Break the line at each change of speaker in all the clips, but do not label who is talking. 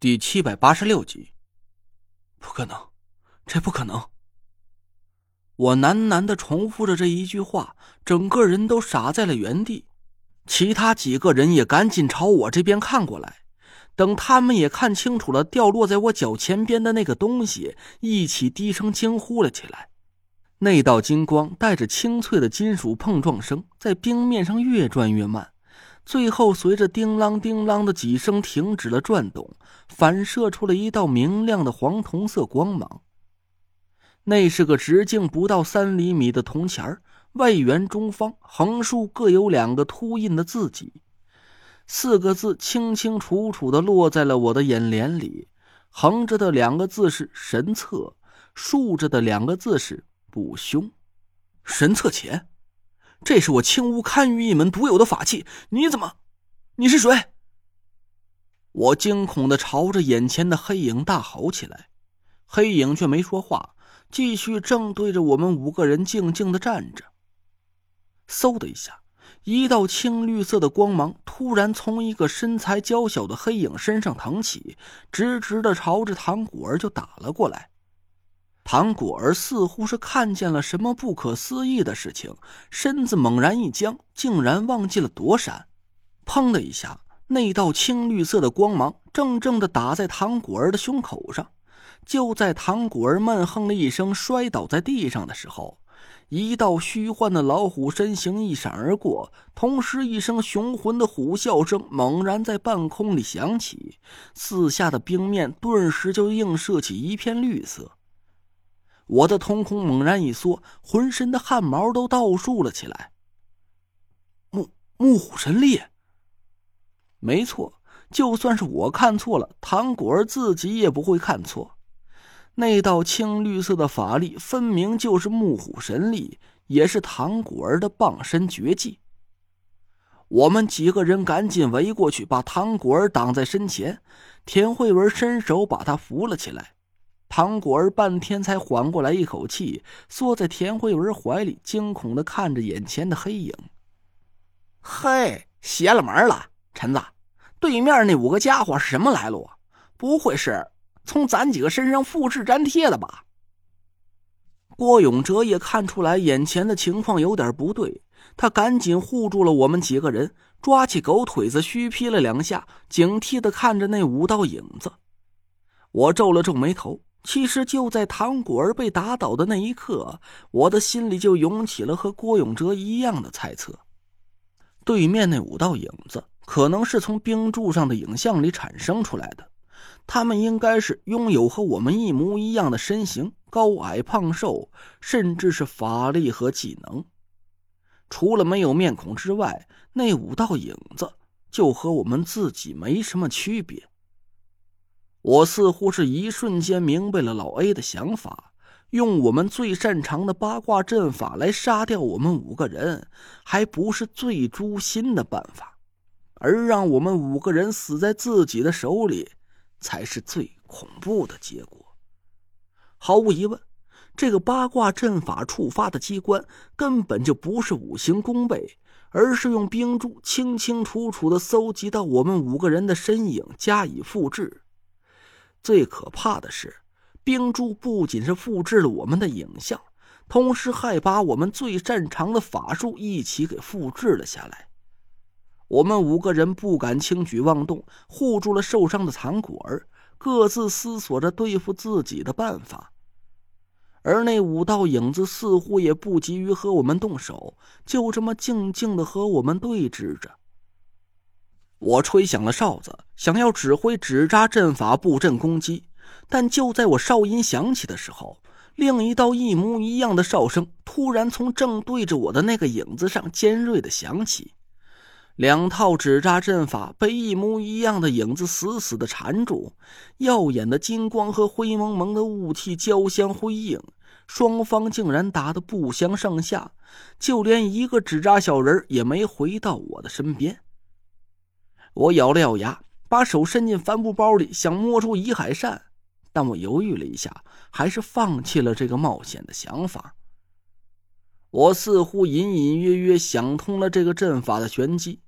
第七百八十六集，不可能，这不可能！我喃喃的重复着这一句话，整个人都傻在了原地。其他几个人也赶紧朝我这边看过来，等他们也看清楚了掉落在我脚前边的那个东西，一起低声惊呼了起来。那道金光带着清脆的金属碰撞声，在冰面上越转越慢。最后，随着叮啷叮啷的几声，停止了转动，反射出了一道明亮的黄铜色光芒。那是个直径不到三厘米的铜钱儿，外圆中方，横竖各有两个凸印的字迹，四个字清清楚楚的落在了我的眼帘里。横着的两个字是“神策”，竖着的两个字是“不凶”。神策钱。这是我青乌堪舆一门独有的法器，你怎么？你是谁？我惊恐的朝着眼前的黑影大吼起来，黑影却没说话，继续正对着我们五个人静静的站着。嗖的一下，一道青绿色的光芒突然从一个身材娇小的黑影身上腾起，直直的朝着唐果儿就打了过来。唐果儿似乎是看见了什么不可思议的事情，身子猛然一僵，竟然忘记了躲闪。砰的一下，那道青绿色的光芒正正的打在唐果儿的胸口上。就在唐果儿闷哼了一声，摔倒在地上的时候，一道虚幻的老虎身形一闪而过，同时一声雄浑的虎啸声猛然在半空里响起，四下的冰面顿时就映射起一片绿色。我的瞳孔猛然一缩，浑身的汗毛都倒竖了起来。木木虎神力，没错，就算是我看错了，唐果儿自己也不会看错。那道青绿色的法力，分明就是木虎神力，也是唐果儿的傍身绝技。我们几个人赶紧围过去，把唐果儿挡在身前。田慧文伸手把他扶了起来。唐果儿半天才缓过来一口气，缩在田慧文怀里，惊恐的看着眼前的黑影。
嘿，邪了门了！陈子，对面那五个家伙是什么来路？不会是从咱几个身上复制粘贴的吧？
郭永哲也看出来眼前的情况有点不对，他赶紧护住了我们几个人，抓起狗腿子虚劈了两下，警惕的看着那五道影子。我皱了皱眉头。其实就在唐果儿被打倒的那一刻，我的心里就涌起了和郭永哲一样的猜测：对面那五道影子可能是从冰柱上的影像里产生出来的，他们应该是拥有和我们一模一样的身形，高矮胖瘦，甚至是法力和技能。除了没有面孔之外，那五道影子就和我们自己没什么区别。我似乎是一瞬间明白了老 A 的想法，用我们最擅长的八卦阵法来杀掉我们五个人，还不是最诛心的办法，而让我们五个人死在自己的手里，才是最恐怖的结果。毫无疑问，这个八卦阵法触发的机关根本就不是五行弓背，而是用冰珠清清楚楚的搜集到我们五个人的身影加以复制。最可怕的是，冰柱不仅是复制了我们的影像，同时还把我们最擅长的法术一起给复制了下来。我们五个人不敢轻举妄动，护住了受伤的唐果儿，各自思索着对付自己的办法。而那五道影子似乎也不急于和我们动手，就这么静静的和我们对峙着。我吹响了哨子，想要指挥纸扎阵法布阵攻击，但就在我哨音响起的时候，另一道一模一样的哨声突然从正对着我的那个影子上尖锐的响起。两套纸扎阵法被一模一样的影子死死的缠住，耀眼的金光和灰蒙蒙的雾气交相辉映，双方竟然打得不相上下，就连一个纸扎小人也没回到我的身边。我咬了咬牙，把手伸进帆布包里，想摸出遗海扇，但我犹豫了一下，还是放弃了这个冒险的想法。我似乎隐隐约约想通了这个阵法的玄机，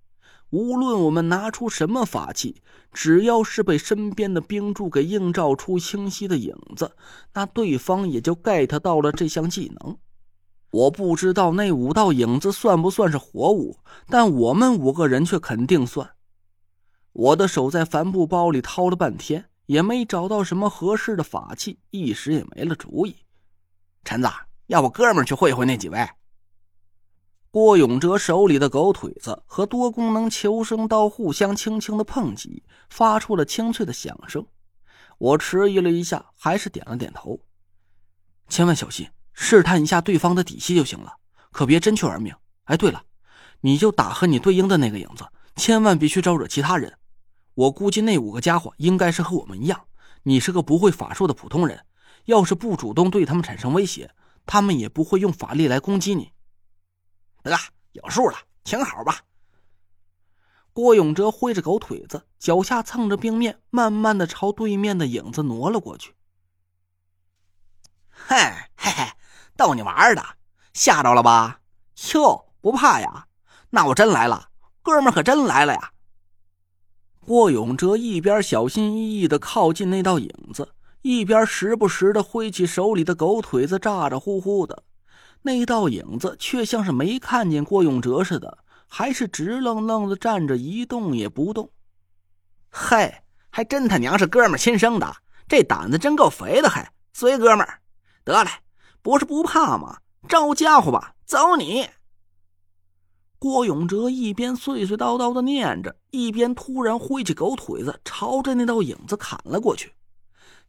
无论我们拿出什么法器，只要是被身边的冰柱给映照出清晰的影子，那对方也就 get 到了这项技能。我不知道那五道影子算不算是活物，但我们五个人却肯定算。我的手在帆布包里掏了半天，也没找到什么合适的法器，一时也没了主意。
陈子，要不哥们去会会那几位？
郭永哲手里的狗腿子和多功能求生刀互相轻轻的碰击，发出了清脆的响声。我迟疑了一下，还是点了点头。千万小心，试探一下对方的底细就行了，可别真去玩命。哎，对了，你就打和你对应的那个影子，千万别去招惹其他人。我估计那五个家伙应该是和我们一样，你是个不会法术的普通人，要是不主动对他们产生威胁，他们也不会用法力来攻击你。
得，有数了，请好吧。
郭永哲挥着狗腿子，脚下蹭着冰面，慢慢的朝对面的影子挪了过去。
嘿，嘿嘿，逗你玩的，吓着了吧？哟，不怕呀？那我真来了，哥们可真来了呀！
郭永哲一边小心翼翼的靠近那道影子，一边时不时的挥起手里的狗腿子，咋咋呼呼的。那道影子却像是没看见郭永哲似的，还是直愣愣的站着，一动也不动。
嘿，还真他娘是哥们亲生的，这胆子真够肥的！还随哥们儿，得嘞，不是不怕吗？招家伙吧，走你！
郭永哲一边碎碎叨叨的念着，一边突然挥起狗腿子，朝着那道影子砍了过去。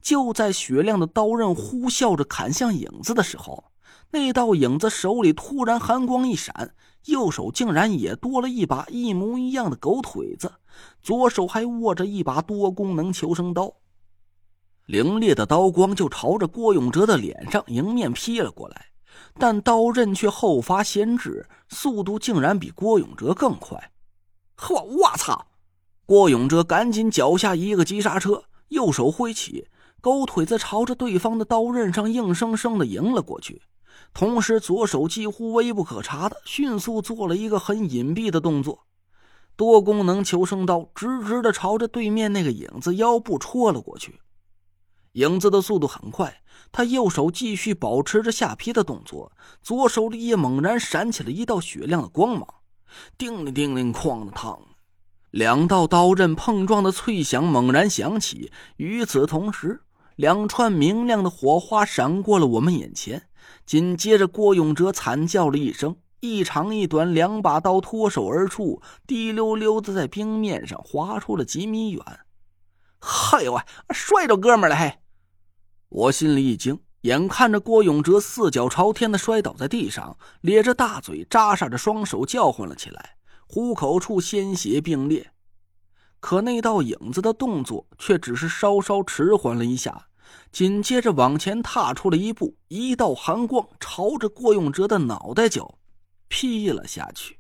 就在雪亮的刀刃呼啸着砍向影子的时候。那道影子手里突然寒光一闪，右手竟然也多了一把一模一样的狗腿子，左手还握着一把多功能求生刀。凌冽的刀光就朝着郭永哲的脸上迎面劈了过来，但刀刃却后发先至，速度竟然比郭永哲更快。
呵，我操！
郭永哲赶紧脚下一个急刹车，右手挥起狗腿子，朝着对方的刀刃上硬生生的迎了过去。同时，左手几乎微不可察的迅速做了一个很隐蔽的动作，多功能求生刀直直的朝着对面那个影子腰部戳了过去。影子的速度很快，他右手继续保持着下劈的动作，左手里也猛然闪起了一道雪亮的光芒，叮铃叮铃，哐当，两道刀刃碰撞的脆响猛然响起。与此同时，两串明亮的火花闪过了我们眼前。紧接着，郭永哲惨叫了一声，一长一短两把刀脱手而出，滴溜溜的在冰面上划出了几米远。
嗨呦喂，摔着哥们了！嘿，
我心里一惊，眼看着郭永哲四脚朝天的摔倒在地上，咧着大嘴，扎煞着双手，叫唤了起来，虎口处鲜血并列。可那道影子的动作却只是稍稍迟缓了一下。紧接着往前踏出了一步，一道寒光朝着郭永哲的脑袋角劈了下去。